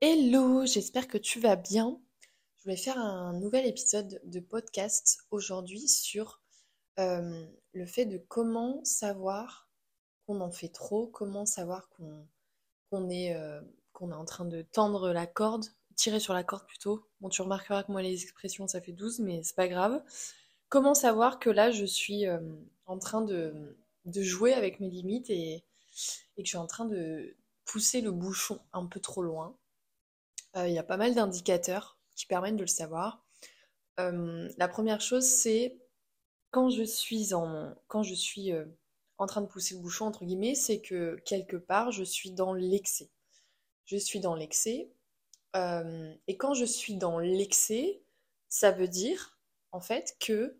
Hello, j'espère que tu vas bien. Je voulais faire un nouvel épisode de podcast aujourd'hui sur euh, le fait de comment savoir qu'on en fait trop, comment savoir qu'on est, euh, est en train de tendre la corde, tirer sur la corde plutôt. Bon, tu remarqueras que moi les expressions ça fait 12, mais c'est pas grave. Comment savoir que là je suis euh, en train de, de, jouer avec mes limites et, que je suis en train de pousser le bouchon un peu trop loin il y a pas mal d'indicateurs qui permettent de le savoir. Euh, la première chose, c'est quand je suis en, quand je suis euh, en train de pousser le bouchon entre guillemets, c'est que quelque part je suis dans l'excès. Je suis dans l'excès. et quand je suis dans l'excès, ça veut dire en fait que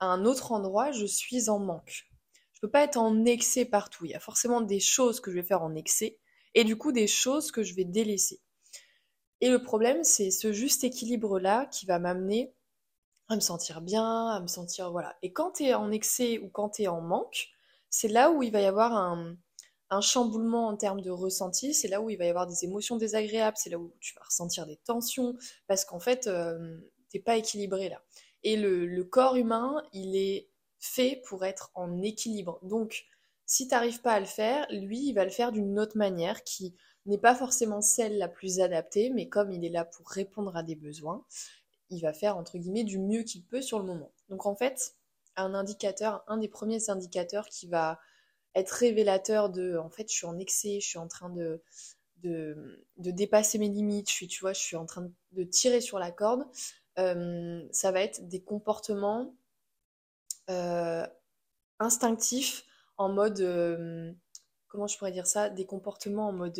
à un autre endroit je suis en manque. Je peux pas être en excès partout. Il y a forcément des choses que je vais faire en excès et du coup des choses que je vais délaisser. Et le problème, c'est ce juste équilibre-là qui va m'amener à me sentir bien, à me sentir... Voilà. Et quand tu es en excès ou quand tu es en manque, c'est là où il va y avoir un, chamboulement en termes de ressenti, c'est là où il va y avoir des émotions désagréables, c'est là où tu vas ressentir des tensions, parce qu'en fait, euh, t'es pas équilibré là. Et le, le, corps humain, il est fait pour être en équilibre. Donc, si tu n'arrives pas à le faire, lui, il va le faire d'une autre manière qui n'est pas forcément celle la plus adaptée, mais comme il est là pour répondre à des besoins, il va faire entre guillemets du mieux qu'il peut sur le moment. Donc en fait, un indicateur, un des premiers indicateurs qui va être révélateur de en fait je suis en excès, je suis en train de, de, dépasser mes limites, je suis, tu vois, je suis en train de tirer sur la corde, euh, ça va être des comportements euh, instinctifs en mode euh, comment je pourrais dire ça, des comportements en mode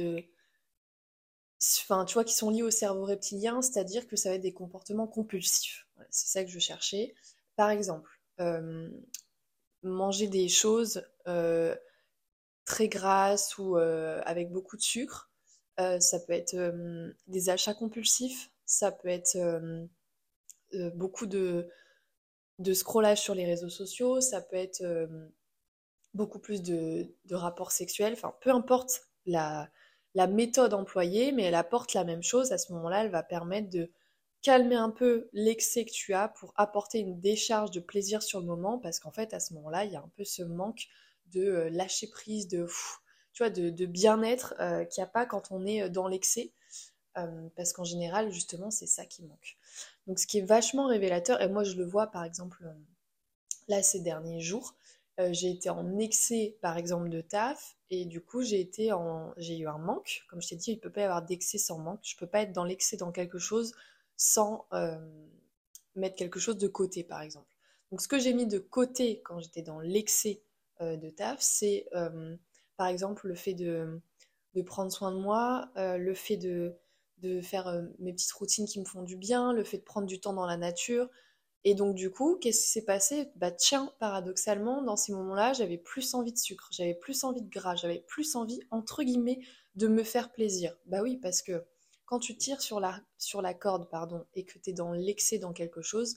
enfin, tu qui sont liés au cerveau reptilien, c'est-à-dire que ça va être des comportements compulsifs. c'est ça que je cherchais. Par exemple, euh, manger des choses euh, très grasses ou euh, avec beaucoup de sucre, ça peut être des achats compulsifs, ça peut être beaucoup de, de scrollage sur les réseaux sociaux, ça peut être beaucoup plus de, de rapports sexuels, enfin peu importe la, la méthode employée, mais elle apporte la même chose. À ce moment-là, elle va permettre de calmer un peu l'excès que tu as pour apporter une décharge de plaisir sur le moment, parce qu'en fait, à ce moment-là, il y a un peu ce manque de euh, lâcher prise, de, tu de, bien-être euh, qu'il n'y a pas quand on est euh, dans l'excès, parce qu'en général, justement, c'est ça qui manque. Donc, ce qui est vachement révélateur, et moi, je le vois, par exemple, là, ces derniers jours, j'ai été en excès, par exemple, de taf, et du coup, j'ai été en, j'ai eu un manque. Comme je t'ai dit, il ne peut pas y avoir d'excès sans manque. Je ne peux pas être dans l'excès dans quelque chose sans euh, mettre quelque chose de côté, par exemple. Donc, ce que j'ai mis de côté quand j'étais dans l'excès euh, de taf, c'est euh, par exemple le fait de, prendre soin de moi, le fait de faire mes petites routines qui me font du bien, le fait de prendre du temps dans la nature, et donc du coup, qu'est-ce qui s'est passé? Bah tiens, paradoxalement, dans ces moments-là, j'avais plus envie de sucre, j'avais plus envie de gras, j'avais plus envie, entre guillemets, de me faire plaisir. Bah oui, parce que quand tu tires sur la, sur la corde, pardon, et que tu es dans l'excès dans quelque chose,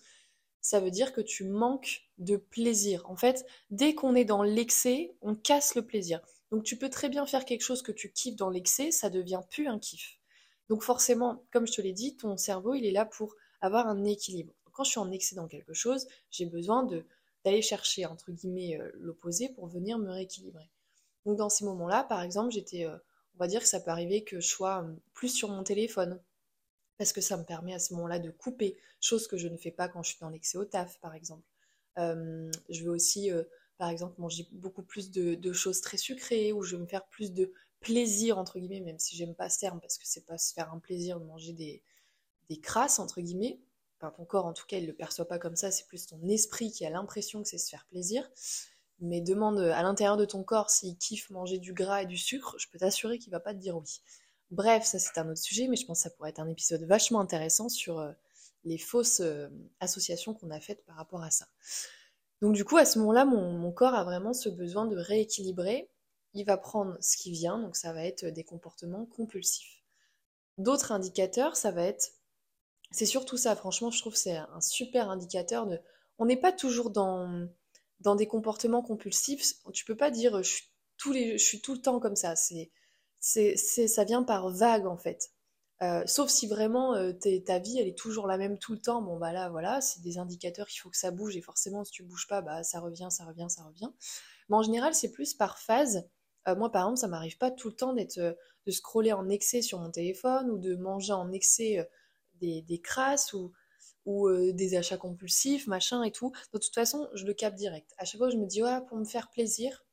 ça veut dire que tu manques de plaisir. En fait, dès qu'on est dans l'excès, on casse le plaisir. Donc tu peux très bien faire quelque chose que tu kiffes dans l'excès, ça devient plus un kiff. Donc forcément, comme je te l'ai dit, ton cerveau, il est là pour avoir un équilibre quand je suis en excès dans quelque chose, j'ai besoin d'aller chercher entre guillemets euh, l'opposé pour venir me rééquilibrer. Donc dans ces moments-là, par exemple, j'étais, euh, on va dire que ça peut arriver que je sois euh, plus sur mon téléphone parce que ça me permet à ce moment-là de couper, chose que je ne fais pas quand je suis dans l'excès au taf, par exemple. je vais aussi, par exemple, manger beaucoup plus de, choses très sucrées ou je vais me faire plus de plaisir entre guillemets, même si j'aime pas ce terme parce que c'est pas se faire un plaisir de manger des, des crasses entre guillemets ton corps en tout cas il le perçoit pas comme ça, c'est plus ton esprit qui a l'impression que c'est se faire plaisir. Mais demande à l'intérieur de ton corps s'il kiffe manger du gras et du sucre, je peux t'assurer qu'il va pas te dire oui. Bref, ça c'est un autre sujet, mais je pense que ça pourrait être un épisode vachement intéressant sur euh, les fausses euh, associations qu'on a faites par rapport à ça. Donc du coup, à ce moment-là, mon, corps a vraiment ce besoin de rééquilibrer. Il va prendre ce qui vient, donc ça va être des comportements compulsifs. D'autres indicateurs, ça va être c'est surtout ça, franchement, je trouve que c'est un super indicateur de. On n'est pas toujours dans, dans des comportements compulsifs. Tu peux pas dire je suis, les, tout le temps comme ça. C'est, c'est, ça vient par vague en fait. Euh, sauf si vraiment euh, ta vie elle est toujours la même tout le temps, bon bah là voilà, c'est des indicateurs qu'il faut que ça bouge et forcément si tu bouges pas, bah ça revient, ça revient, ça revient. Mais en général c'est plus par phase. Euh, moi par exemple ça m'arrive pas tout le temps d'être de scroller en excès sur mon téléphone ou de manger en excès des, crasses ou, ou des achats compulsifs, machin et tout. De toute façon je le capte direct. À chaque fois je me dis ouais pour me faire plaisir,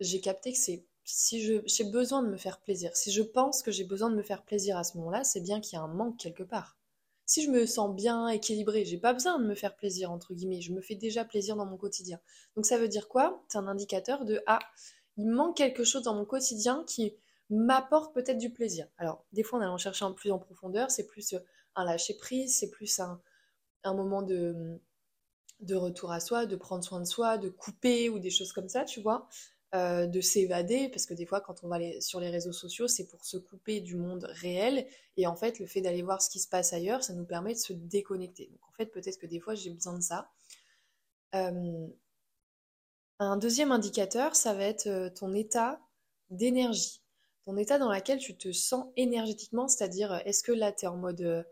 j'ai capté que c'est si j'ai besoin de me faire plaisir, si je pense que j'ai besoin de me faire plaisir à ce moment-là, c'est bien qu'il y a un manque quelque part. Si je me sens bien équilibrée, j'ai pas besoin de me faire plaisir, entre guillemets, je me fais déjà plaisir dans mon quotidien. Donc ça veut dire quoi? C'est un indicateur de Ah, il manque quelque chose dans mon quotidien qui m'apporte peut-être du plaisir. Alors, des fois, en allant chercher un plus en profondeur, c'est plus euh, un lâcher prise, c'est plus un, moment de, de retour à soi, de prendre soin de soi, de couper ou des choses comme ça, tu vois. Euh, de s'évader, parce que des fois, quand on va sur les réseaux sociaux, c'est pour se couper du monde réel. Et en fait, le fait d'aller voir ce qui se passe ailleurs, ça nous permet de se déconnecter. Donc en fait, peut-être que des fois, j'ai besoin de ça. Euh, un deuxième indicateur, ça va être euh, ton état d'énergie. Ton état dans lequel tu te sens énergétiquement, c'est-à-dire, est-ce que là, tu es en mode,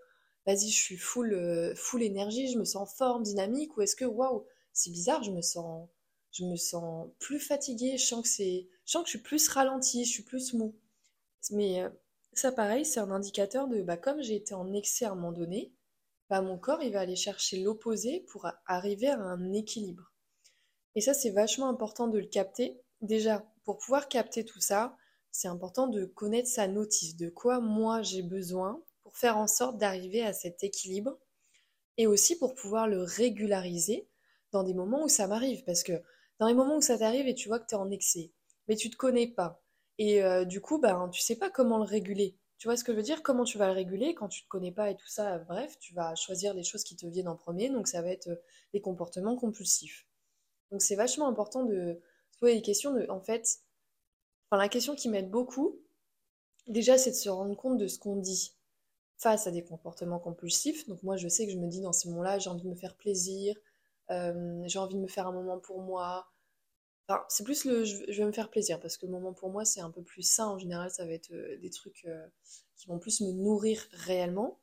vas-y, je suis full, full énergie, je me sens forme, dynamique, ou est-ce que, waouh, c'est bizarre, je me sens je me sens plus fatiguée, je sens que c'est, je sens que je suis plus ralentie, je suis plus mou. Mais euh, ça, pareil, c'est un indicateur de, bah, comme j'ai été en excès à un moment donné, bah, mon corps, il va aller chercher l'opposé pour arriver à un équilibre. Et ça, c'est vachement important de le capter. Déjà, pour pouvoir capter tout ça, c'est important de connaître sa notice, de quoi moi j'ai besoin pour faire en sorte d'arriver à cet équilibre et aussi pour pouvoir le régulariser dans des moments où ça m'arrive. Parce que dans les moments où ça t'arrive et tu vois que tu es en excès, mais tu te connais pas. Et euh, du coup, ben, tu sais pas comment le réguler. Tu vois ce que je veux dire? Comment tu vas le réguler quand tu te connais pas et tout ça? Bref, tu vas choisir les choses qui te viennent en premier. Donc ça va être euh, les comportements compulsifs. Donc c'est vachement important de poser des questions de, en fait, enfin la question qui m'aide beaucoup, déjà c'est de se rendre compte de ce qu'on dit face à des comportements compulsifs. Donc moi je sais que je me dis dans ces moments-là, j'ai envie de me faire plaisir, euh, j'ai envie de me faire un moment pour moi. Enfin, c'est plus le je, vais me faire plaisir parce que le moment pour moi c'est un peu plus sain en général, ça va être euh, des trucs euh, qui vont plus me nourrir réellement.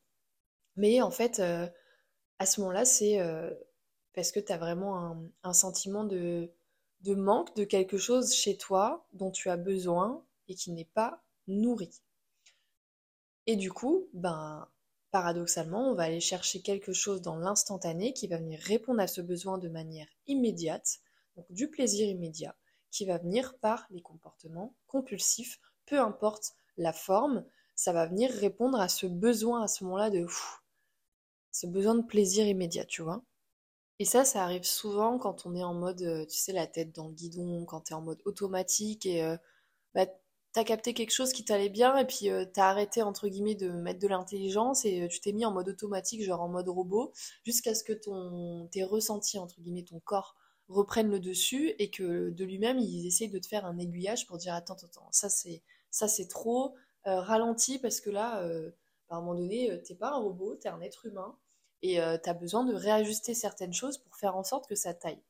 Mais en fait, à ce moment-là, c'est parce que tu as vraiment un, un sentiment de, de manque de quelque chose chez toi dont tu as besoin et qui n'est pas nourri. Et du coup, ben, Paradoxalement, on va aller chercher quelque chose dans l'instantané qui va venir répondre à ce besoin de manière immédiate, donc du plaisir immédiat, qui va venir par les comportements compulsifs, peu importe la forme, ça va venir répondre à ce besoin à ce moment-là de ce besoin de plaisir immédiat, tu vois. Et ça, ça arrive souvent quand on est en mode, euh, tu sais, la tête dans le guidon, quand tu es en mode automatique et euh, bah, t'as capté quelque chose qui t'allait bien et puis euh, t'as arrêté entre guillemets de mettre de l'intelligence et euh, tu t'es mis en mode automatique, genre en mode robot, jusqu'à ce que ton tes ressentis entre guillemets ton corps reprenne le dessus et que de lui-même il essaye de te faire un aiguillage pour dire attends attends ça c'est ça c'est trop euh, ralenti parce que là à un moment donné t'es pas un robot t'es un être humain et t'as besoin de réajuster certaines choses pour faire en sorte que ça taille.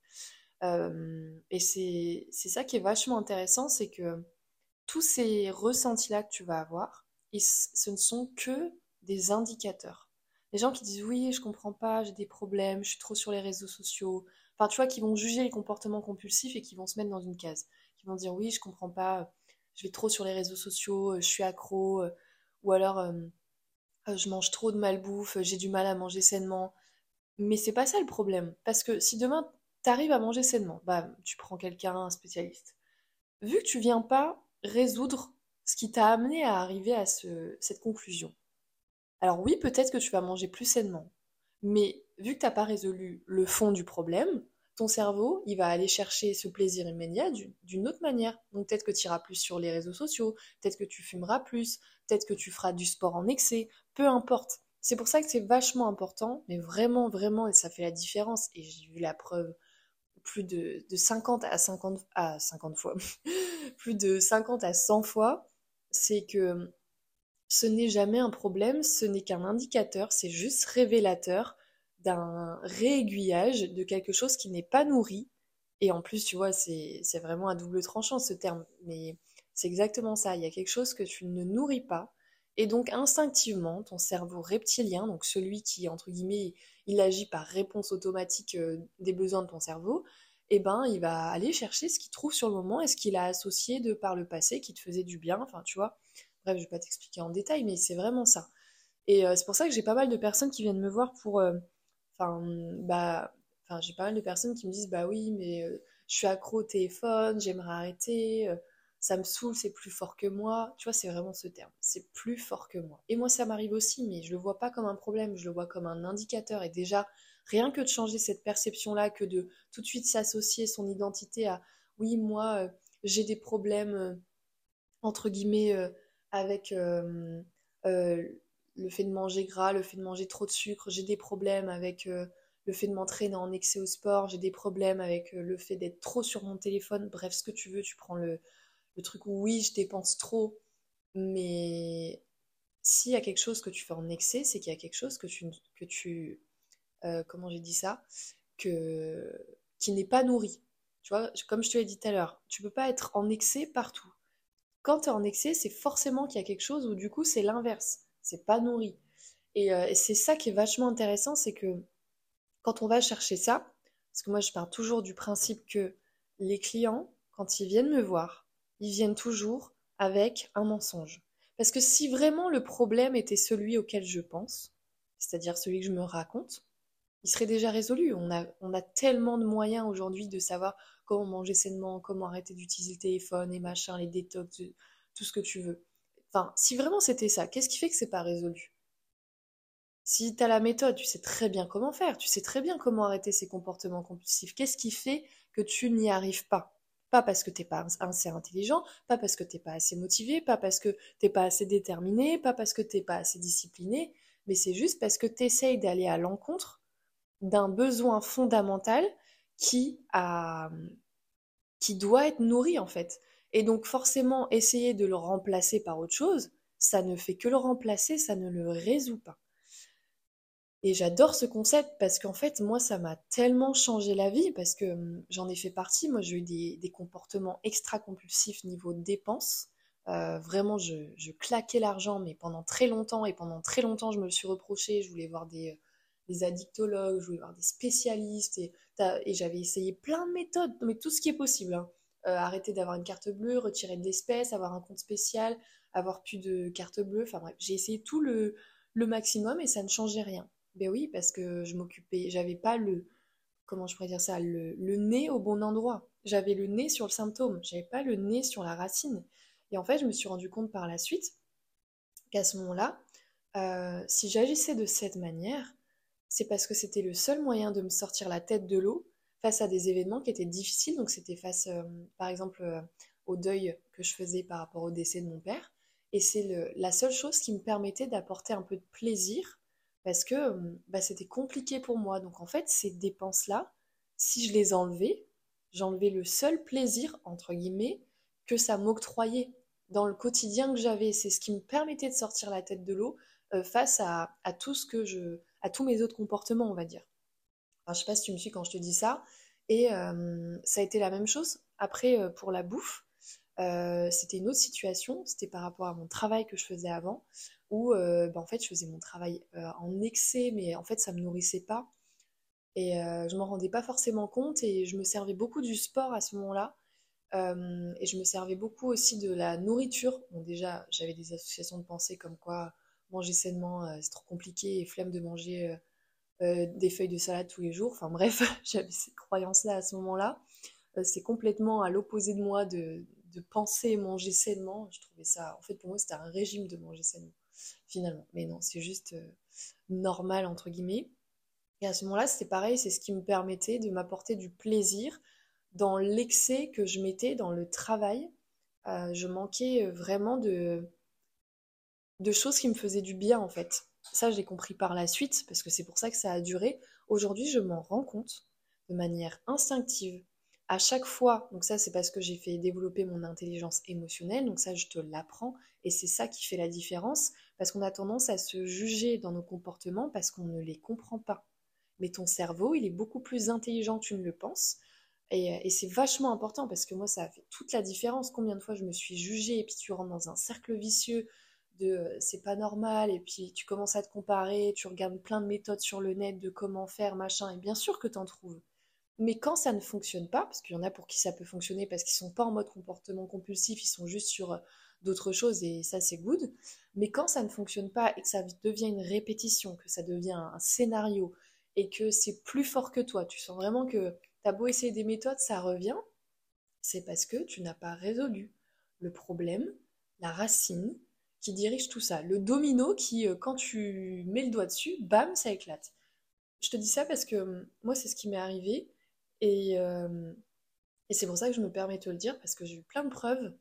Et c'est ça qui est vachement intéressant c'est que tous ces ressentis-là que tu vas avoir, ce ne sont que des indicateurs. Les gens qui disent oui, je comprends pas, j'ai des problèmes, je suis trop sur les réseaux sociaux. Enfin, tu vois, qui vont juger les comportements compulsifs et qui vont se mettre dans une case. Qui vont dire oui, je comprends pas, je vais trop sur les réseaux sociaux, je suis accro, euh, ou alors euh, euh, je mange trop de malbouffe, j'ai du mal à manger sainement. Mais c'est pas ça le problème. Parce que si demain tu arrives à manger sainement, bah tu prends quelqu'un, un spécialiste. Vu que tu viens pas résoudre ce qui t'a amené à arriver à cette conclusion. Alors oui, peut-être que tu vas manger plus sainement, mais vu que tu n'as pas résolu le fond du problème, ton cerveau, il va aller chercher ce plaisir immédiat d'une autre manière. Donc peut-être que tu iras plus sur les réseaux sociaux, peut-être que tu fumeras plus, peut-être que tu feras du sport en excès, peu importe. C'est pour ça que c'est vachement important, mais vraiment, vraiment, et ça fait la différence, et j'ai vu la preuve plus de, 50 à 50, à 50 fois, plus de 50 à 100 fois, c'est que ce n'est jamais un problème, ce n'est qu'un indicateur, c'est juste révélateur d'un réaiguillage de quelque chose qui n'est pas nourri. Et en plus, tu vois, c'est vraiment un double tranchant ce terme, mais c'est exactement ça. Il y a quelque chose que tu ne nourris pas Et donc instinctivement, ton cerveau reptilien, donc celui qui, entre guillemets, il agit par réponse automatique euh, des besoins de ton cerveau, eh ben, il va aller chercher ce qu'il trouve sur le moment et ce qu'il a associé de par le passé qui te faisait du bien. Enfin, tu vois. Bref, je vais pas t'expliquer en détail, mais c'est vraiment ça. Et euh, c'est pour ça que j'ai pas mal de personnes qui viennent me voir pour. Euh, enfin, bah. Enfin, j'ai pas mal de personnes qui me disent Bah oui, mais je suis accro au téléphone, j'aimerais arrêter, ça me saoule, c'est plus fort que moi. Tu vois, c'est vraiment ce terme. C'est plus fort que moi. Et moi, ça m'arrive aussi, mais je le vois pas comme un problème, je le vois comme un indicateur. Et déjà, rien que de changer cette perception-là, que de tout de suite s'associer son identité à Oui, moi, j'ai des problèmes, entre guillemets, avec le fait de manger gras, le fait de manger trop de sucre, j'ai des problèmes avec euh, le fait de m'entraîner en excès au sport, j'ai des problèmes avec euh, le fait d'être trop sur mon téléphone, bref, ce que tu veux, tu prends le, truc où oui, je dépense trop, mais s'il y a quelque chose que tu fais en excès, c'est qu'il y a quelque chose que tu, que tu euh, comment j'ai dit ça, que, qui n'est pas nourri. Tu vois, comme je te l'ai dit tout à l'heure, tu peux pas être en excès partout. Quand tu es en excès, c'est forcément qu'il y a quelque chose où du coup c'est l'inverse c'est pas nourri. Euh, et, c'est ça qui est vachement intéressant, c'est que quand on va chercher ça, parce que moi je pars toujours du principe que les clients, quand ils viennent me voir, ils viennent toujours avec un mensonge. Parce que si vraiment le problème était celui auquel je pense, c'est-à-dire celui que je me raconte, il serait déjà résolu. On a, tellement de moyens aujourd'hui de savoir comment manger sainement, comment arrêter d'utiliser le téléphone et machin, les détox, tout ce que tu veux. Enfin, si vraiment c'était ça, qu'est-ce qui fait que c'est pas résolu? Si tu as la méthode, tu sais très bien comment faire, tu sais très bien comment arrêter ces comportements compulsifs. Qu'est-ce qui fait que tu n'y arrives pas? Pas parce que t'es pas assez intelligent, pas parce que t'es pas assez motivé, pas parce que t'es pas assez déterminé, pas parce que t'es pas assez discipliné, mais c'est juste parce que tu essayes d'aller à l'encontre d'un besoin fondamental qui a, qui doit être nourri en fait. Et donc forcément, essayer de le remplacer par autre chose, ça ne fait que le remplacer, ça ne le résout pas. Et j'adore ce concept parce qu'en fait, moi, ça m'a tellement changé la vie parce que hum, j'en ai fait partie. Moi, j'ai eu des, comportements extra-compulsifs niveau dépenses. Euh, vraiment, je, claquais l'argent, mais pendant très longtemps. Et pendant très longtemps, je me le suis reproché. Je voulais voir des, des addictologues, je voulais voir des spécialistes. Et, et j'avais essayé plein de méthodes, mais tout ce qui est possible. Hein. Euh, arrêter d'avoir une carte bleue, retirer de l'espèce, avoir un compte spécial, avoir plus de carte bleue. Enfin bref, j'ai essayé tout le, maximum et ça ne changeait rien. Ben oui, parce que je m'occupais, j'avais pas le, comment je pourrais dire ça, le, nez au bon endroit. J'avais le nez sur le symptôme, j'avais pas le nez sur la racine. Et en fait, je me suis rendu compte par la suite qu'à ce moment-là, euh, si j'agissais de cette manière, c'est parce que c'était le seul moyen de me sortir la tête de l'eau face à des événements qui étaient difficiles. Donc c'était face, euh, par exemple, euh, au deuil que je faisais par rapport au décès de mon père. Et c'est la seule chose qui me permettait d'apporter un peu de plaisir parce que euh, bah, c'était compliqué pour moi. Donc en fait, ces dépenses-là, si je les enlevais, j'enlevais le seul plaisir, entre guillemets, que ça m'octroyait dans le quotidien que j'avais. C'est ce qui me permettait de sortir la tête de l'eau face à, tout ce que je, à tous mes autres comportements, on va dire. Je je sais pas si tu me suis quand je te dis ça. Et euh, ça a été la même chose. Après, euh, pour la bouffe, euh, c'était une autre situation. C'était par rapport à mon travail que je faisais avant, où bah, en fait, je faisais mon travail en excès, mais en fait, ça me nourrissait pas. Et je m'en rendais pas forcément compte. Et je me servais beaucoup du sport à ce moment-là. et je me servais beaucoup aussi de la nourriture. Bon, déjà, j'avais des associations de pensée comme quoi manger sainement, c'est trop compliqué et flemme de manger euh, des feuilles de salade tous les jours. Enfin bref, j'avais cette croyance-là à ce moment-là. Euh, c'est complètement à l'opposé de moi de, penser et manger sainement. Je trouvais ça, en fait, pour moi, c'était un régime de manger sainement, finalement. Mais non, c'est juste euh, normal, entre guillemets. Et à ce moment-là, c'était pareil, c'est ce qui me permettait de m'apporter du plaisir dans l'excès que je mettais dans le travail. je manquais vraiment de, de choses qui me faisaient du bien, en fait. Ça, je l'ai compris par la suite, parce que c'est pour ça que ça a duré. Aujourd'hui, je m'en rends compte de manière instinctive. À chaque fois, donc ça c'est parce que j'ai fait développer mon intelligence émotionnelle, donc ça je te l'apprends, et c'est ça qui fait la différence, parce qu'on a tendance à se juger dans nos comportements parce qu'on ne les comprend pas. Mais ton cerveau, il est beaucoup plus intelligent que tu ne le penses, et, et c'est vachement important parce que moi ça a fait toute la différence. Combien de fois je me suis jugée, et puis tu rentres dans un cercle vicieux de c'est pas normal, et puis tu commences à te comparer, tu regardes plein de méthodes sur le net de comment faire, machin, et bien sûr que tu en trouves. Mais quand ça ne fonctionne pas, parce qu'il y en a pour qui ça peut fonctionner parce qu'ils sont pas en mode comportement compulsif, ils sont juste sur d'autres choses et ça c'est good. Mais quand ça ne fonctionne pas et que ça devient une répétition, que ça devient un scénario et que c'est plus fort que toi, tu sens vraiment que tu as beau essayer des méthodes, ça revient, c'est parce que tu n'as pas résolu le problème, la racine qui dirige tout ça. Le domino qui, euh, quand tu mets le doigt dessus, bam, ça éclate. Je te dis ça parce que hum, moi, c'est ce qui m'est arrivé. Et, euh, et c'est pour ça que je me permets de te le dire, parce que j'ai eu plein de preuves.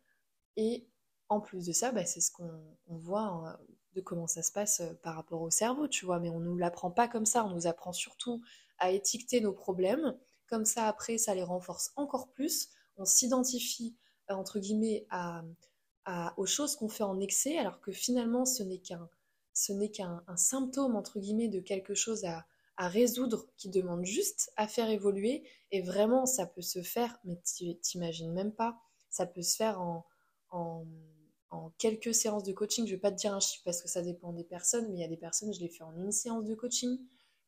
Et en plus de ça, bah, c'est ce qu'on voit hein, de comment ça se passe euh, par rapport au cerveau, tu vois. Mais on ne nous l'apprend pas comme ça, on nous apprend surtout à étiqueter nos problèmes. Comme ça, après, ça les renforce encore plus. On s'identifie, entre guillemets, aux choses qu'on fait en excès, alors que finalement, ce n'est qu'un symptôme, entre guillemets, de quelque chose à, résoudre qui demande juste à faire évoluer. Et vraiment, ça peut se faire, mais t'imagines même pas, ça peut se faire en en quelques séances de coaching. Je vais pas te dire un chiffre parce que ça dépend des personnes, mais il y a des personnes, je les fais en une séance de coaching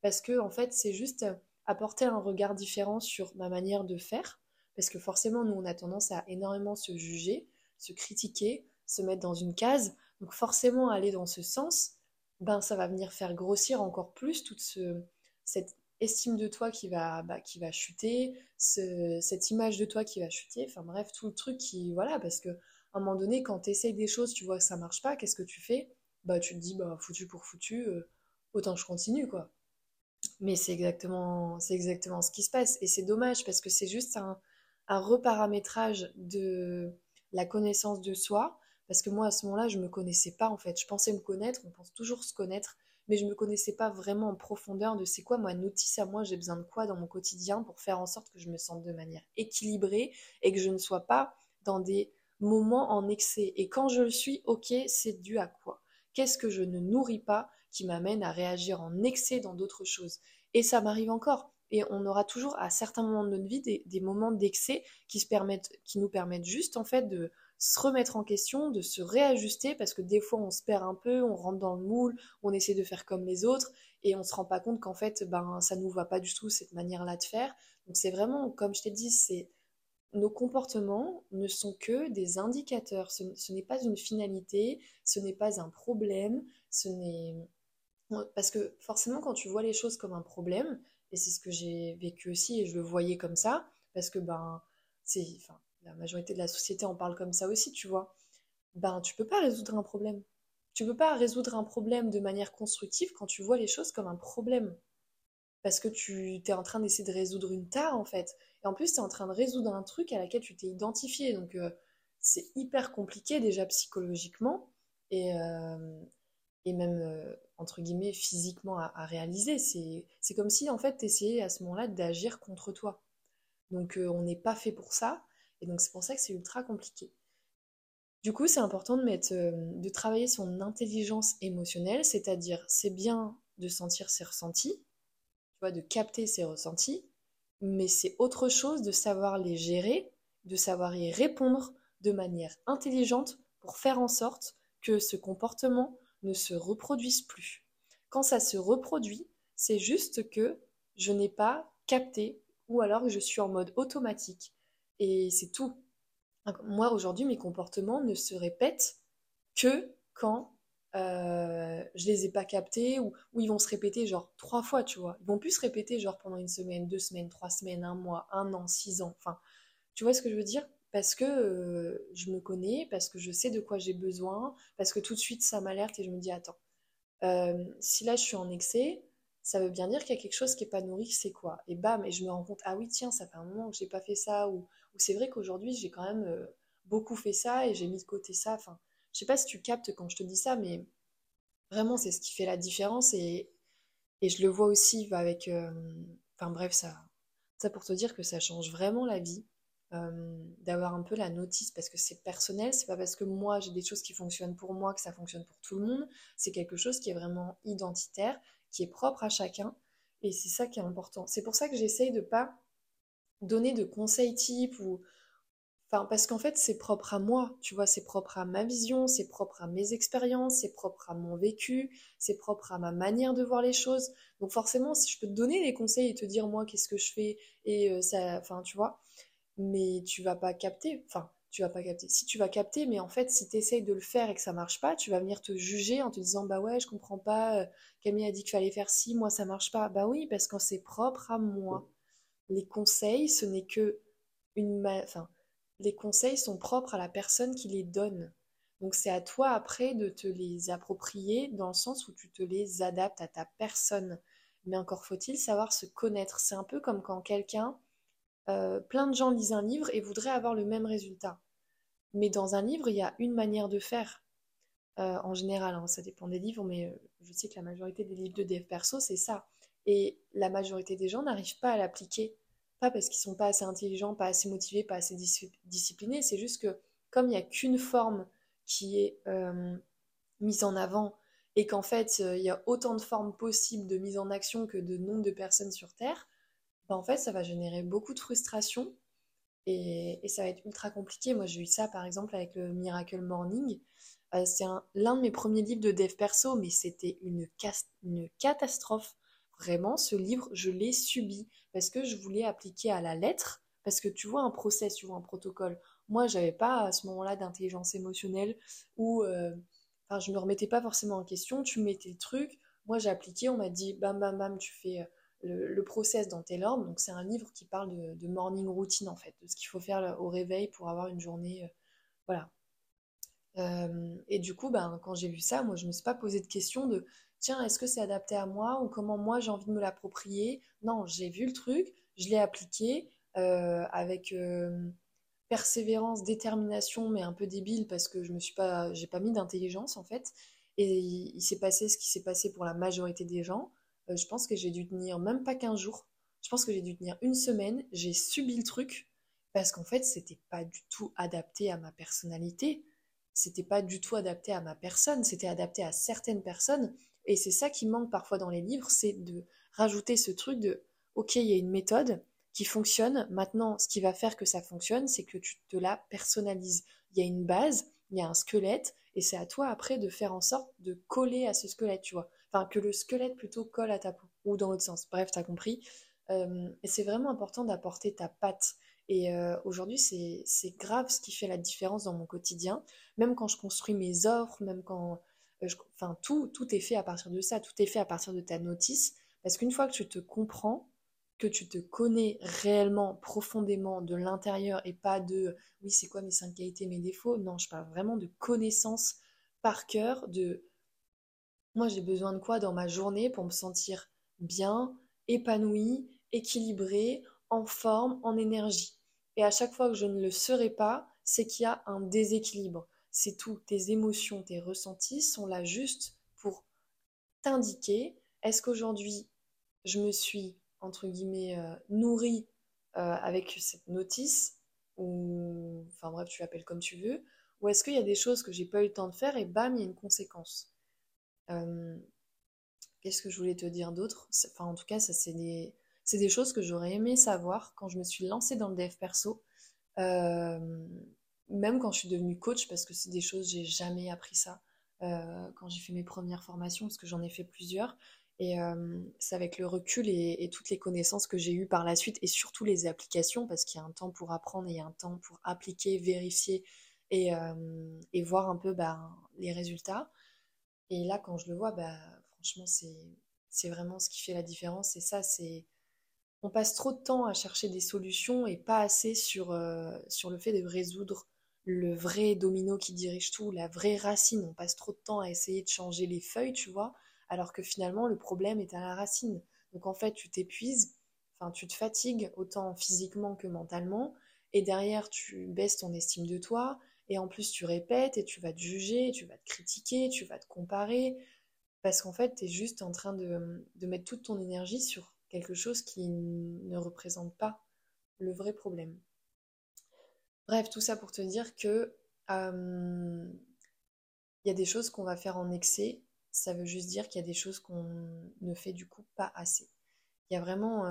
parce que en fait, c'est juste apporter un regard différent sur ma manière de faire. Parce que forcément, nous, on a tendance à énormément se juger, se critiquer, se mettre dans une case. Donc forcément, aller dans ce sens, ben ça va venir faire grossir encore plus toute ce, cette estime de toi qui va, bah, qui va chuter, cette image de toi qui va chuter. Enfin bref, tout le truc qui, voilà, parce que à un moment donné, quand tu essayes des choses, tu vois que ça marche pas, qu'est-ce que tu fais? Bah tu te dis, bah foutu pour foutu, euh, autant je continue, quoi. Mais c'est exactement, c'est exactement ce qui se passe. Et c'est dommage parce que c'est juste un, un reparamétrage de la connaissance de soi. Parce que moi, à ce moment-là, je me connaissais pas, en fait. Je pensais me connaître, on pense toujours se connaître, mais je me connaissais pas vraiment en profondeur de c'est quoi ma notice à moi, j'ai besoin de quoi dans mon quotidien pour faire en sorte que je me sente de manière équilibrée et que je ne sois pas dans des moment en excès. Et quand je le suis, ok, c'est dû à quoi? Qu'est-ce que je ne nourris pas qui m'amène à réagir en excès dans d'autres choses? Et ça m'arrive encore. Et on aura toujours à certains moments de notre vie des, moments d'excès qui, qui nous permettent juste en fait de se remettre en question, de se réajuster parce que des fois on se perd un peu, on rentre dans le moule, on essaie de faire comme les autres et on se rend pas compte qu'en fait ben ça nous va pas du tout cette manière-là de faire. Donc c'est vraiment comme je t'ai dit, c'est nos comportements ne sont que des indicateurs. Ce, n'est pas une finalité, ce n'est pas un problème, ce n'est... Parce que forcément, quand tu vois les choses comme un problème, et c'est ce que j'ai vécu aussi, et je le voyais comme ça, parce que ben, c'est, enfin, la majorité de la société en parle comme ça aussi, tu vois, ben, tu peux pas résoudre un problème. Tu peux pas résoudre un problème de manière constructive quand tu vois les choses comme un problème. Parce que tu es en train d'essayer de résoudre une tare, en fait. Et en plus, tu es en train de résoudre un truc à laquelle tu t'es identifié. Donc, euh, c'est hyper compliqué déjà psychologiquement et, euh, et même, euh, entre guillemets, physiquement à, réaliser. C'est comme si, en fait, tu essayais à ce moment-là d'agir contre toi. Donc, on n'est pas fait pour ça. Et donc, c'est pour ça que c'est ultra compliqué. Du coup, c'est important de, mettre, de travailler son intelligence émotionnelle, c'est-à-dire c'est bien de sentir ses ressentis, tu vois, de capter ses ressentis, mais c'est autre chose de savoir les gérer, de savoir y répondre de manière intelligente pour faire en sorte que ce comportement ne se reproduise plus. Quand ça se reproduit, c'est juste que je n'ai pas capté ou alors que je suis en mode automatique. Et c'est tout. Moi, aujourd'hui, mes comportements ne se répètent que quand euh, je les ai pas captés ou, ils vont se répéter genre trois fois, tu vois. Ils vont plus se répéter genre pendant une semaine, deux semaines, trois semaines, un mois, un an, six ans. Enfin, tu vois ce que je veux dire? Parce que euh, je me connais, parce que je sais de quoi j'ai besoin, parce que tout de suite ça m'alerte et je me dis attends, euh, si là je suis en excès, ça veut bien dire qu'il y a quelque chose qui est pas nourri, c'est quoi? Et bam, et je me rends compte ah oui tiens, ça fait un moment que j'ai pas fait ça ou, ou c'est vrai qu'aujourd'hui j'ai quand même beaucoup fait ça et j'ai mis de côté ça. Enfin, je sais pas si tu captes quand je te dis ça, mais vraiment, c'est ce qui fait la différence. Et, et je le vois aussi avec. Euh, enfin, bref, ça, ça pour te dire que ça change vraiment la vie. Euh, d'avoir un peu la notice parce que c'est personnel, c'est pas parce que moi j'ai des choses qui fonctionnent pour moi que ça fonctionne pour tout le monde, c'est quelque chose qui est vraiment identitaire, qui est propre à chacun et c'est ça qui est important. C'est pour ça que j'essaye de pas donner de conseils type ou Enfin, parce qu'en fait, c'est propre à moi, tu vois, c'est propre à ma vision, c'est propre à mes expériences, c'est propre à mon vécu, c'est propre à ma manière de voir les choses. Donc forcément, si je peux te donner des conseils et te dire moi qu'est-ce que je fais et euh, ça, enfin, tu vois, mais tu vas pas capter, enfin, tu vas pas capter. Si tu vas capter, mais en fait, si tu essayes de le faire et que ça marche pas, tu vas venir te juger en te disant bah ouais, je comprends pas, euh, Camille a dit qu'il fallait faire ci, moi ça marche pas. Bah oui, parce que c'est propre à moi. Les conseils, ce n'est que une, enfin les conseils sont propres à la personne qui les donne. Donc c'est à toi après de te les approprier dans le sens où tu te les adaptes à ta personne. Mais encore faut-il savoir se connaître. C'est un peu comme quand quelqu'un, euh, plein de gens lisent un livre et voudraient avoir le même résultat. Mais dans un livre, il y a une manière de faire. Euh, en général, hein, ça dépend des livres, mais euh, je sais que la majorité des livres de dev perso, c'est ça. Et la majorité des gens n'arrivent pas à l'appliquer. Pas parce qu'ils sont pas assez intelligents, pas assez motivés, pas assez disciplinés, c'est juste que comme il n'y a qu'une forme qui est euh, mise en avant et qu'en fait euh, il y a autant de formes possibles de mise en action que de nombre de personnes sur Terre, ben, en fait ça va générer beaucoup de frustration et, ça va être ultra compliqué. Moi j'ai eu ça par exemple avec le Miracle Morning. Euh, c'est l'un de mes premiers livres de dev perso, mais c'était une catastrophe. Vraiment, ce livre, je l'ai subi parce que je voulais appliquer à la lettre, parce que tu vois un process, tu vois un protocole. Moi, j'avais pas à ce moment-là d'intelligence émotionnelle ou euh, enfin, je me remettais pas forcément en question. Tu mettais le truc, moi j'ai appliqué, on m'a dit bam bam bam, tu fais euh, le, process dans tes ordre. Donc c'est un livre qui parle de, morning routine en fait, de ce qu'il faut faire au réveil pour avoir une journée, euh, voilà. et du coup, ben, quand j'ai vu ça, moi je me suis pas posé de question de tiens, est-ce que c'est adapté à moi ou comment moi j'ai envie de me l'approprier? Non, j'ai vu le truc, je l'ai appliqué euh, avec euh, persévérance, détermination, mais un peu débile parce que je me suis pas, j'ai pas mis d'intelligence en fait. Et il, s'est passé ce qui s'est passé pour la majorité des gens. Euh, je pense que j'ai dû tenir même pas 15 jours. Je pense que j'ai dû tenir une semaine. J'ai subi le truc parce qu'en fait, c'était pas du tout adapté à ma personnalité. C'était pas du tout adapté à ma personne. C'était adapté à certaines personnes et c'est ça qui manque parfois dans les livres, c'est de rajouter ce truc de ok, il y a une méthode qui fonctionne. Maintenant, ce qui va faire que ça fonctionne, c'est que tu te la personnalises. Il y a une base, il y a un squelette, et c'est à toi après de faire en sorte de coller à ce squelette, tu vois. Enfin, que le squelette plutôt colle à ta peau, ou dans l'autre sens. Bref, t'as compris. Euh, et c'est vraiment important d'apporter ta patte. Et euh, aujourd'hui, c'est grave ce qui fait la différence dans mon quotidien. Même quand je construis mes offres, même quand euh, enfin, tout, tout est fait à partir de ça, tout est fait à partir de ta notice, parce qu'une fois que tu te comprends, que tu te connais réellement, profondément de l'intérieur et pas de oui, c'est quoi mes cinq qualités, mes défauts? Non, je parle vraiment de connaissance par cœur, de moi j'ai besoin de quoi dans ma journée pour me sentir bien, épanoui, équilibré, en forme, en énergie? Et à chaque fois que je ne le serai pas, c'est qu'il y a un déséquilibre c'est tout. Tes émotions, tes ressentis sont là juste pour t'indiquer est-ce qu'aujourd'hui je me suis, entre guillemets, euh, nourrie euh, avec cette notice, ou enfin bref, tu l'appelles comme tu veux, ou est-ce qu'il y a des choses que j'ai pas eu le temps de faire et bam, il y a une conséquence? Euh, qu'est-ce que je voulais te dire d'autre? Enfin, en tout cas, ça c'est des, c'est des choses que j'aurais aimé savoir quand je me suis lancée dans le dev perso même quand je suis devenue coach, parce que c'est des choses, j'ai jamais appris ça euh, quand j'ai fait mes premières formations, parce que j'en ai fait plusieurs. Et euh, c'est avec le recul et, toutes les connaissances que j'ai eues par la suite, et surtout les applications, parce qu'il y a un temps pour apprendre et il y a un temps pour appliquer, vérifier et, euh, voir un peu bah, les résultats. Et là, quand je le vois, bah, franchement, c'est vraiment ce qui fait la différence. Et ça, c'est on passe trop de temps à chercher des solutions et pas assez sur, sur le fait de résoudre le vrai domino qui dirige tout, la vraie racine. On passe trop de temps à essayer de changer les feuilles, tu vois, alors que finalement le problème est à la racine. Donc en fait, tu t'épuises, enfin tu te fatigues autant physiquement que mentalement, et derrière tu baisses ton estime de toi, et en plus tu répètes et tu vas te juger, tu vas te critiquer, tu vas te comparer, parce qu'en fait tu es juste en train de, de mettre toute ton énergie sur quelque chose qui ne représente pas le vrai problème. Bref, tout ça pour te dire que il y a des choses qu'on va faire en excès. Ça veut juste dire qu'il y a des choses qu'on ne fait du coup pas assez. Il y a vraiment...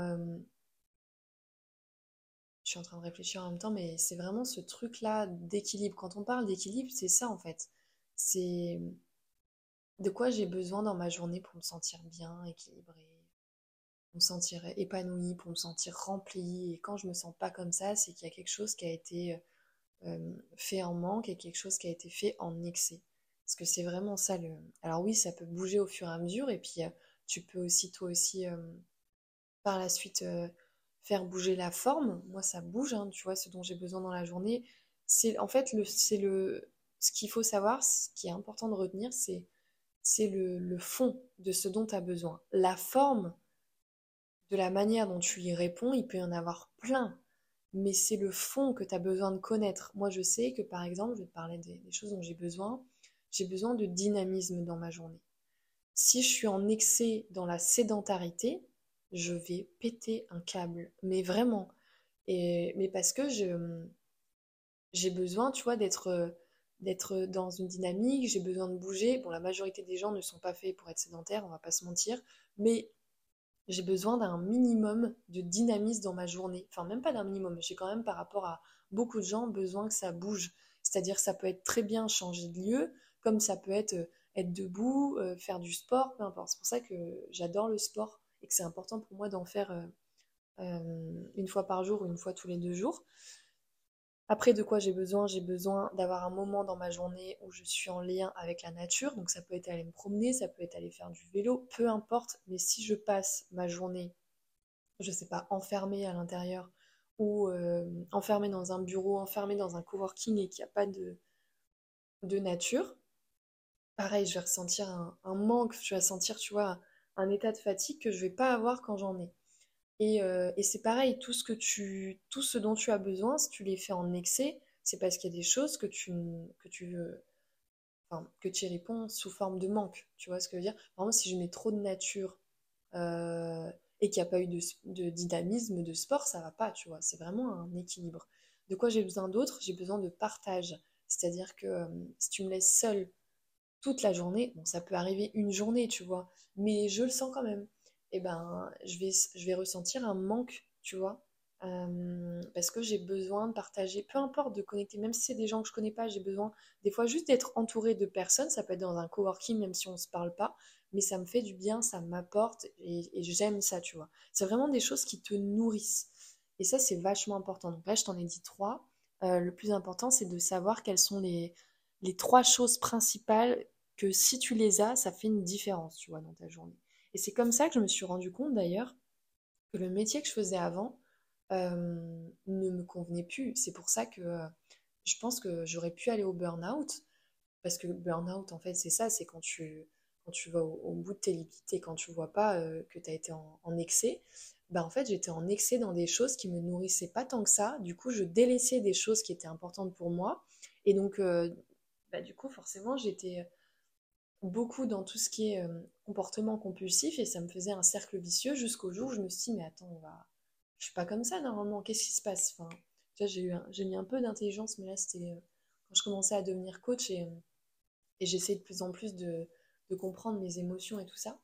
je suis en train de réfléchir en même temps, mais c'est vraiment ce truc-là d'équilibre. Quand on parle d'équilibre, c'est ça en fait. C'est de quoi j'ai besoin dans ma journée pour me sentir bien, équilibrée, me sentir épanouie, pour me sentir remplie. Et quand je me sens pas comme ça, c'est qu'il y a quelque chose qui a été euh, fait en manque et quelque chose qui a été fait en excès. Parce que c'est vraiment ça le. Alors oui, ça peut bouger au fur et à mesure, et puis euh, tu peux aussi toi aussi euh, par la suite faire bouger la forme. Moi, ça bouge, hein, tu vois, ce dont j'ai besoin dans la journée. C'est en fait c'est le, ce qu'il faut savoir, ce qui est important de retenir, c'est le, fond de ce dont tu as besoin. La forme, de la manière dont tu y réponds, il peut y en avoir plein, mais c'est le fond que tu as besoin de connaître. Moi, je sais que par exemple, je vais te parler des, choses dont j'ai besoin. J'ai besoin de dynamisme dans ma journée. Si je suis en excès dans la sédentarité, je vais péter un câble, mais vraiment. Et, mais parce que j'ai besoin, tu vois, d'être, d'être dans une dynamique, j'ai besoin de bouger. Bon, la majorité des gens ne sont pas faits pour être sédentaires, on va pas se mentir, mais j'ai besoin d'un minimum de dynamisme dans ma journée. Enfin, même pas d'un minimum, j'ai quand même par rapport à beaucoup de gens besoin que ça bouge. C'est-à-dire ça peut être très bien changer de lieu, comme ça peut être être debout, euh, faire du sport, peu importe. C'est pour ça que j'adore le sport et que c'est important pour moi d'en faire euh, euh, une fois par jour ou une fois tous les deux jours. Après, de quoi j'ai besoin? J'ai besoin d'avoir un moment dans ma journée où je suis en lien avec la nature. Donc ça peut être aller me promener, ça peut être aller faire du vélo, peu importe. Mais si je passe ma journée, je sais pas, enfermée à l'intérieur ou euh, enfermée dans un bureau, enfermée dans un coworking et qu'il n'y a pas de, nature, pareil, je vais ressentir un, manque, je vais sentir, tu vois, un état de fatigue que je vais pas avoir quand j'en ai. Et, euh, et c'est pareil, tout ce, que tu, tout ce dont tu as besoin, si tu les fais en excès, c'est parce qu'il y a des choses que tu, que tu veux, enfin, que tu y réponds sous forme de manque. Tu vois ce que je veux dire? Par exemple, si je mets trop de nature euh, et qu'il n'y a pas eu de, de, dynamisme, de sport, ça va pas, tu vois. C'est vraiment un équilibre. De quoi j'ai besoin d'autre? J'ai besoin de partage. C'est-à-dire que euh, si tu me laisses seule toute la journée, bon, ça peut arriver une journée, tu vois, mais je le sens quand même. Eh ben, je vais, je vais ressentir un manque, tu vois, parce que j'ai besoin de partager, peu importe de connecter, même si c'est des gens que je connais pas, j'ai besoin des fois juste d'être entouré de personnes, ça peut être dans un coworking même si on se parle pas, mais ça me fait du bien, ça m'apporte et, et j'aime ça, tu vois. C'est vraiment des choses qui te nourrissent. Et ça, c'est vachement important. Donc là, je t'en ai dit trois. Euh, le plus important, c'est de savoir quelles sont les, les trois choses principales que si tu les as, ça fait une différence, tu vois, dans ta journée. Et c'est comme ça que je me suis rendu compte d'ailleurs que le métier que je faisais avant euh, ne me convenait plus. C'est pour ça que euh, je pense que j'aurais pu aller au burn-out. Parce que burn-out, en fait, c'est ça, c'est quand tu, quand vas au, bout de tes limites et quand tu vois pas euh, que tu as été en, excès. Bah, en fait, j'étais en excès dans des choses qui me nourrissaient pas tant que ça. Du coup, je délaissais des choses qui étaient importantes pour moi. Et donc, bah, du coup, forcément, j'étais beaucoup dans tout ce qui est comportement compulsif et ça me faisait un cercle vicieux jusqu'au jour où je me suis dit, mais attends, on va... je suis pas comme ça normalement, qu'est-ce qui se passe? Enfin, j'ai, j'ai mis un peu d'intelligence, mais là, c'était euh, quand je commençais à devenir coach et, et j'essayais de plus en plus de, comprendre mes émotions et tout ça.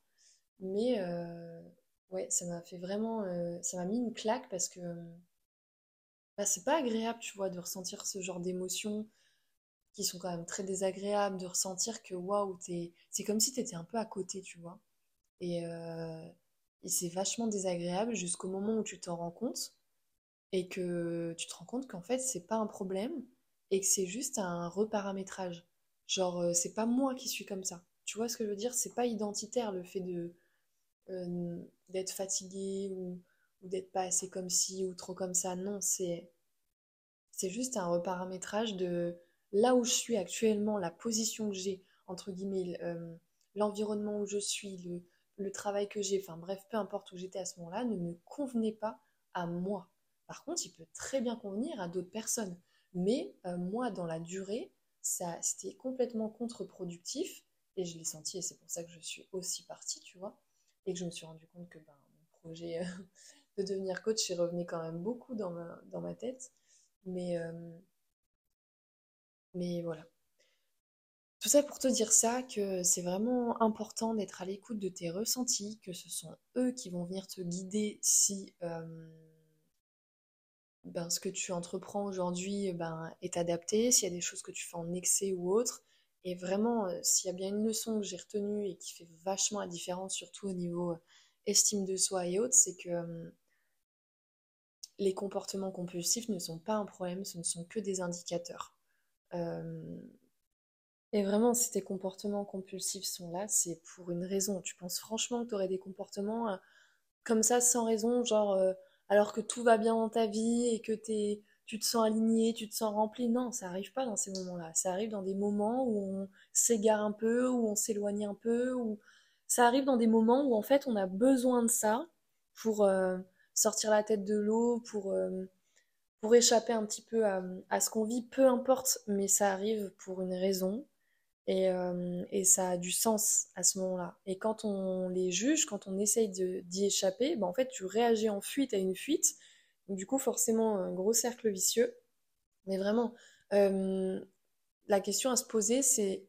Mais euh, ouais, ça m'a fait vraiment. ça m'a mis une claque parce que bah, c'est pas agréable, tu vois, de ressentir ce genre d'émotions qui sont quand même très désagréables, de ressentir que waouh, c'est comme si tu étais un peu à côté, tu vois. Et, euh, et c'est vachement désagréable jusqu'au moment où tu t'en rends compte et que tu te rends compte qu'en fait, c'est pas un problème et que c'est juste un reparamétrage. Genre, euh, c'est pas moi qui suis comme ça. Tu vois ce que je veux dire? C'est pas identitaire le fait de euh, d'être fatigué ou, ou d'être pas assez comme ci ou trop comme ça. Non, c'est c'est juste un reparamétrage de là où je suis actuellement, la position que j'ai, entre guillemets, euh, l'environnement où je suis, le, travail que j'ai, enfin bref, peu importe où j'étais à ce moment-là, ne me convenait pas à moi. Par contre, il peut très bien convenir à d'autres personnes. Mais euh, moi, dans la durée, ça c'était complètement contre-productif et je l'ai senti et c'est pour ça que je suis aussi partie, tu vois, et que je me suis rendu compte que ben, mon projet euh, de devenir coach est revenu quand même beaucoup dans ma, dans ma tête. Mais, mais voilà. Tout ça pour te dire ça, que c'est vraiment important d'être à l'écoute de tes ressentis, que ce sont eux qui vont venir te guider si, euh, ben, ce que tu entreprends aujourd'hui ben, est adapté, s'il y a des choses que tu fais en excès ou autre. Et vraiment, euh, s'il y a bien une leçon que j'ai retenue et qui fait vachement la différence, surtout au niveau euh, estime de soi et autres, c'est que euh, les comportements compulsifs ne sont pas un problème, ce ne sont que des indicateurs. Et vraiment, si tes comportements compulsifs sont là, c'est pour une raison. Tu penses franchement que tu aurais des comportements comme ça sans raison, genre alors que tout va bien dans ta vie et que tu te sens aligné, tu te sens rempli. Non, ça arrive pas dans ces moments-là. Ça arrive dans des moments où on s'égare un peu, où on s'éloigne un peu, où ça arrive dans des moments où en fait on a besoin de ça pour euh, sortir la tête de l'eau, pour, euh, pour échapper un petit peu à, ce qu'on vit, peu importe, mais ça arrive pour une raison. Et, euh, et, ça a du sens à ce moment-là. Et quand on les juge, quand on essaye d'y échapper, ben en fait, tu réagis en fuite à une fuite. Du coup, forcément, un gros cercle vicieux. Mais vraiment, euh, la question à se poser, c'est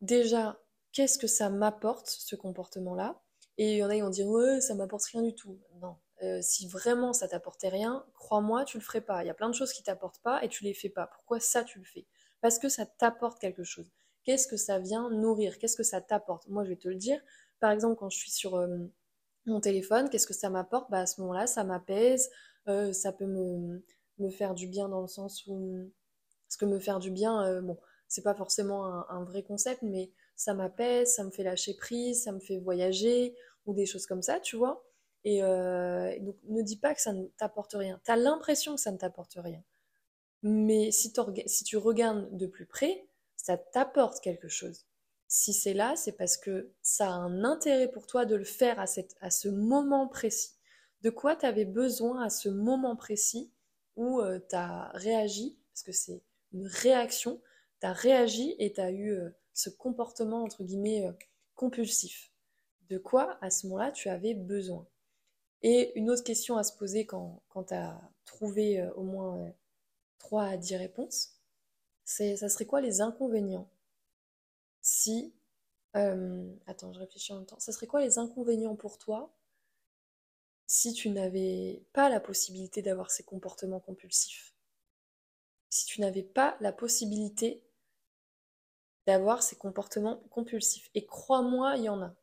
déjà, qu'est-ce que ça m'apporte, ce comportement-là? Et il y en a qui vont dire, ouais, ça m'apporte rien du tout. Non. Euh, si vraiment ça t'apportait rien, crois-moi, tu le ferais pas. Il y a plein de choses qui t'apportent pas et tu les fais pas. Pourquoi ça, tu le fais? Parce que ça t'apporte quelque chose qu'est-ce que ça vient nourrir, qu'est-ce que ça t'apporte? Moi, je vais te le dire. Par exemple, quand je suis sur euh, mon téléphone, qu'est-ce que ça m'apporte? Bah, À ce moment-là, ça m'apaise, euh, ça peut me, faire du bien dans le sens où... Parce que me faire du bien, bon, c'est pas forcément un, vrai concept, mais ça m'apaise, ça me fait lâcher prise, ça me fait voyager, ou des choses comme ça, tu vois. Et donc, ne dis pas que ça ne t'apporte rien. Tu as l'impression que ça ne t'apporte rien. Mais si, tu regardes de plus près, ça t'apporte quelque chose. Si c'est là, c'est parce que ça a un intérêt pour toi de le faire à, ce moment précis. De quoi tu avais besoin à ce moment précis où euh, tu as réagi, parce que c'est une réaction, tu as réagi et tu as eu euh, ce comportement, entre guillemets, euh, compulsif. De quoi, à ce moment-là, tu avais besoin? Et une autre question à se poser quand, quand tu as trouvé au moins 3 à 10 réponses, c'est ça serait quoi les inconvénients si euh, attends je réfléchis en même temps. Ça serait quoi les inconvénients pour toi si tu n'avais pas la possibilité d'avoir ces comportements compulsifs? Si tu n'avais pas la possibilité d'avoir ces comportements compulsifs? Et crois-moi il y en a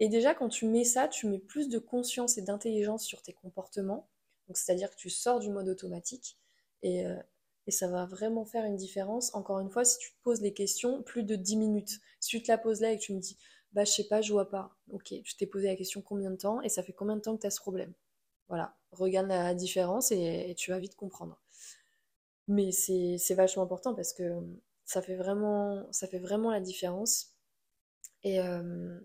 et déjà quand tu mets ça tu mets plus de conscience et d'intelligence sur tes comportements donc c'est à dire que tu sors du mode automatique et, euh, et ça va vraiment faire une différence. Encore une fois, si tu te poses les questions, plus de 10 minutes. Si tu te la poses là et que tu me dis, bah je sais pas, je vois pas. Ok, tu t'es posé la question combien de temps et ça fait combien de temps que tu as ce problème? Voilà, regarde la différence et, tu vas vite comprendre. Mais c'est vachement important parce que ça fait vraiment, ça fait vraiment la différence. Et euh,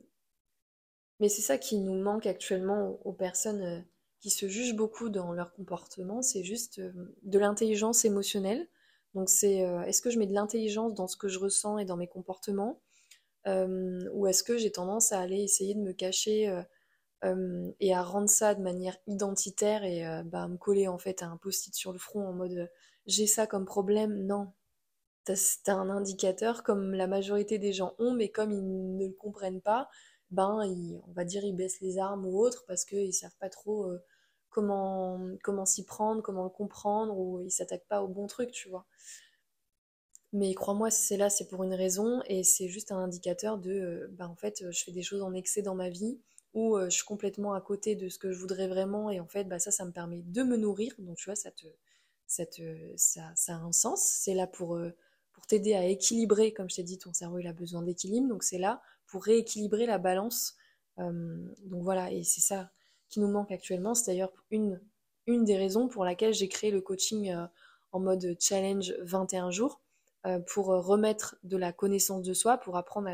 mais c'est ça qui nous manque actuellement aux, personnes euh, qui se jugent beaucoup dans leur comportement, c'est juste euh, de l'intelligence émotionnelle. Donc c'est euh, est-ce que je mets de l'intelligence dans ce que je ressens et dans mes comportements ou est-ce que j'ai tendance à aller essayer de me cacher et à rendre ça de manière identitaire et bah, me coller en fait à un post-it sur le front en mode j'ai ça comme problème? Non, c'est un indicateur comme la majorité des gens ont, mais comme ils ne le comprennent pas, ben on va dire ils baissent les armes ou autre parce qu'ils savent pas trop comment, comment s'y prendre, comment le comprendre, ou il s'attaque pas au bon truc, tu vois. Mais crois-moi, c'est là, c'est pour une raison, et c'est juste un indicateur de, euh, bah en fait, je fais des choses en excès dans ma vie, ou euh, je suis complètement à côté de ce que je voudrais vraiment, et en fait, bah ça, ça me permet de me nourrir, donc tu vois, ça, te, ça, ça, ça a un sens, c'est là pour, euh, pour t'aider à équilibrer, comme je t'ai dit, ton cerveau, il a besoin d'équilibre, donc c'est là pour rééquilibrer la balance. donc voilà, et c'est ça qui nous manque actuellement. C'est d'ailleurs une, une des raisons pour laquelle j'ai créé le coaching euh, en mode challenge 21 jours euh, pour remettre de la connaissance de soi, pour apprendre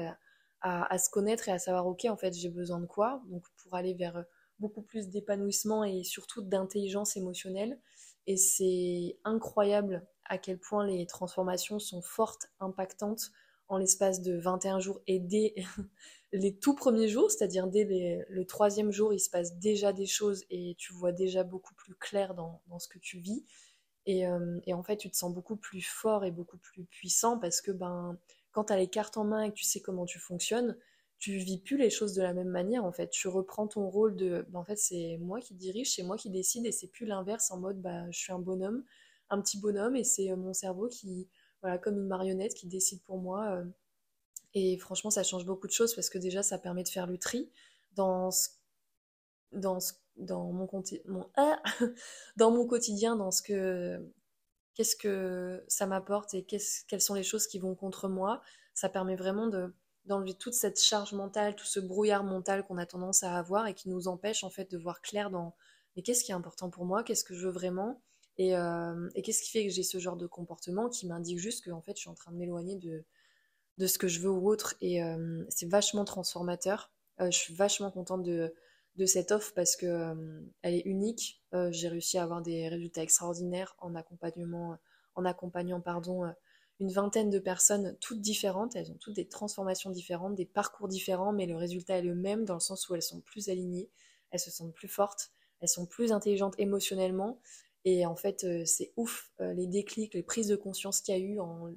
à, se connaître et à savoir, ok, en fait, j'ai besoin de quoi Donc, pour aller vers beaucoup plus d'épanouissement et surtout d'intelligence émotionnelle. Et c'est incroyable à quel point les transformations sont fortes, impactantes en l'espace de 21 jours et dès les tout premiers jours, c'est-à-dire dès le troisième jour, il se passe déjà des choses et tu vois déjà beaucoup plus clair dans, ce que tu vis. Euh, et, en fait, tu te sens beaucoup plus fort et beaucoup plus puissant parce que ben, quand tu as les cartes en main et que tu sais comment tu fonctionnes, tu vis plus les choses de la même manière en fait. Tu reprends ton rôle de, bah, en fait c'est moi qui dirige, c'est moi qui décide et c'est plus l'inverse en mode bah je suis un bonhomme, un petit bonhomme et c'est euh, mon cerveau qui, comme une marionnette qui décide pour moi. Euh. et franchement ça change beaucoup de choses parce que déjà ça permet de faire le tri dans dans dans mon, mon ah, dans mon quotidien, dans ce que qu'est-ce que ça m'apporte et quelles sont les choses qui vont contre moi. Ça permet vraiment de d'enlever toute cette charge mentale, tout ce brouillard mental qu'on a tendance à avoir et qui nous empêche en fait de voir clair dans mais qu'est-ce qui est important pour moi, qu'est-ce que je veux vraiment? Et, euh, et qu'est-ce qui fait que j'ai ce genre de comportement qui m'indique juste que en fait je suis en train de m'éloigner de, de ce que je veux ou autre et euh, c'est vachement transformateur. Euh, je suis vachement contente de, de cette offre parce que elle est unique. j'ai réussi à avoir des résultats extraordinaires en accompagnement, en accompagnant pardon une vingtaine de personnes toutes différentes, elles ont toutes des transformations différentes, des parcours différents, mais le résultat est le même dans le sens où elles sont plus alignées, elles se sentent plus fortes, elles sont plus intelligentes émotionnellement. Et en fait, euh, c'est ouf euh, les déclics, les prises de conscience qu'il y a eu en,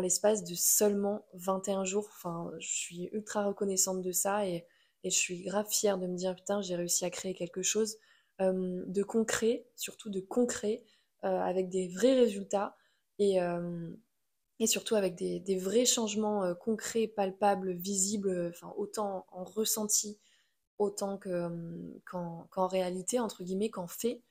l'espace de seulement 21 jours. Je suis ultra reconnaissante de ça et, je suis grave fière de me dire putain, j'ai réussi à créer quelque chose euh, de concret, surtout de concret, avec des vrais résultats. Et, surtout avec des, vrais changements concrets, palpables, visibles, autant en ressenti, autant qu'en réalité, entre guillemets, qu'en fait.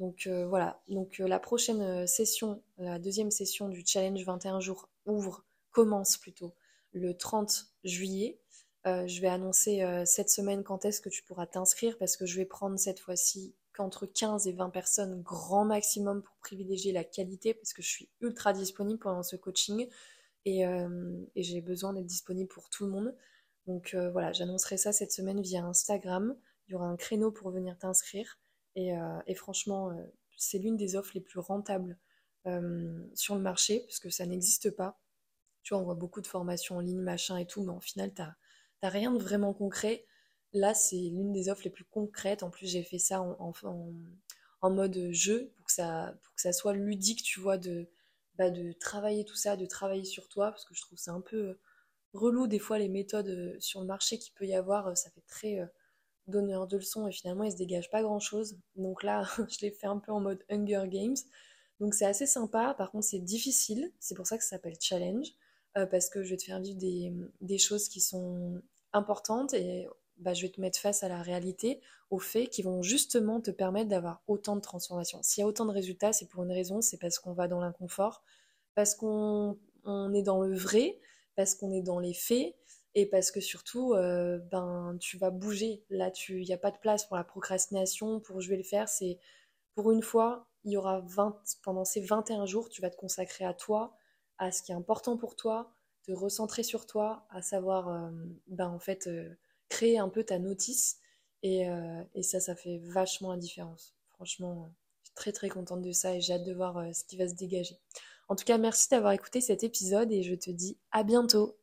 Donc voilà, donc la prochaine session, la deuxième session du challenge 21 jours ouvre, commence plutôt le 30 juillet. je vais annoncer cette semaine quand est-ce que tu pourras t'inscrire parce que je vais prendre cette fois-ci qu'entre 15 et 20 personnes grand maximum pour privilégier la qualité parce que je suis ultra disponible pendant ce coaching et, euh, j'ai besoin d'être disponible pour tout le monde. Donc euh, voilà, j'annoncerai ça cette semaine via Instagram. Il y aura un créneau pour venir t'inscrire et, euh, franchement, c'est l'une des offres les plus rentables sur le marché parce que ça n'existe pas. Tu vois, on voit beaucoup de formations en ligne, machin et tout, mais en final, tu n'as rien de vraiment concret. Là, c'est l'une des offres les plus concrètes. En plus, j'ai fait ça en, mode jeu pour que, ça, pour que ça soit ludique, tu vois, de, bah, de travailler tout ça, de travailler sur toi, parce que je trouve c'est un peu relou des fois les méthodes euh, sur le marché qu'il peut y avoir. Euh, ça fait très euh, donneur de leçons et finalement, il se dégage pas grand-chose. Donc là, je l'ai fait un peu en mode Hunger Games. Donc c'est assez sympa. Par contre, c'est difficile. C'est pour ça que ça s'appelle challenge. parce que je vais te faire vivre des, des choses qui sont importantes et bah, je vais te mettre face à la réalité, aux faits qui vont justement te permettre d'avoir autant de transformations. S'il y a autant de résultats, c'est pour une raison, c'est parce qu'on va dans l'inconfort, parce qu'on est dans le vrai, parce qu'on est dans les faits, et parce que surtout, euh, ben, tu vas bouger. Là, il n'y a pas de place pour la procrastination, pour je vais le faire. C'est pour une fois, il y aura 20, pendant ces 21 jours, tu vas te consacrer à toi, à ce qui est important pour toi, te recentrer sur toi, à savoir, euh, ben, en fait, euh, créer un peu ta notice. Euh, et, ça, ça fait vachement la différence. Franchement, je suis très très contente de ça et j'ai hâte de voir ce qui va se dégager. En tout cas, merci d'avoir écouté cet épisode et je te dis à bientôt.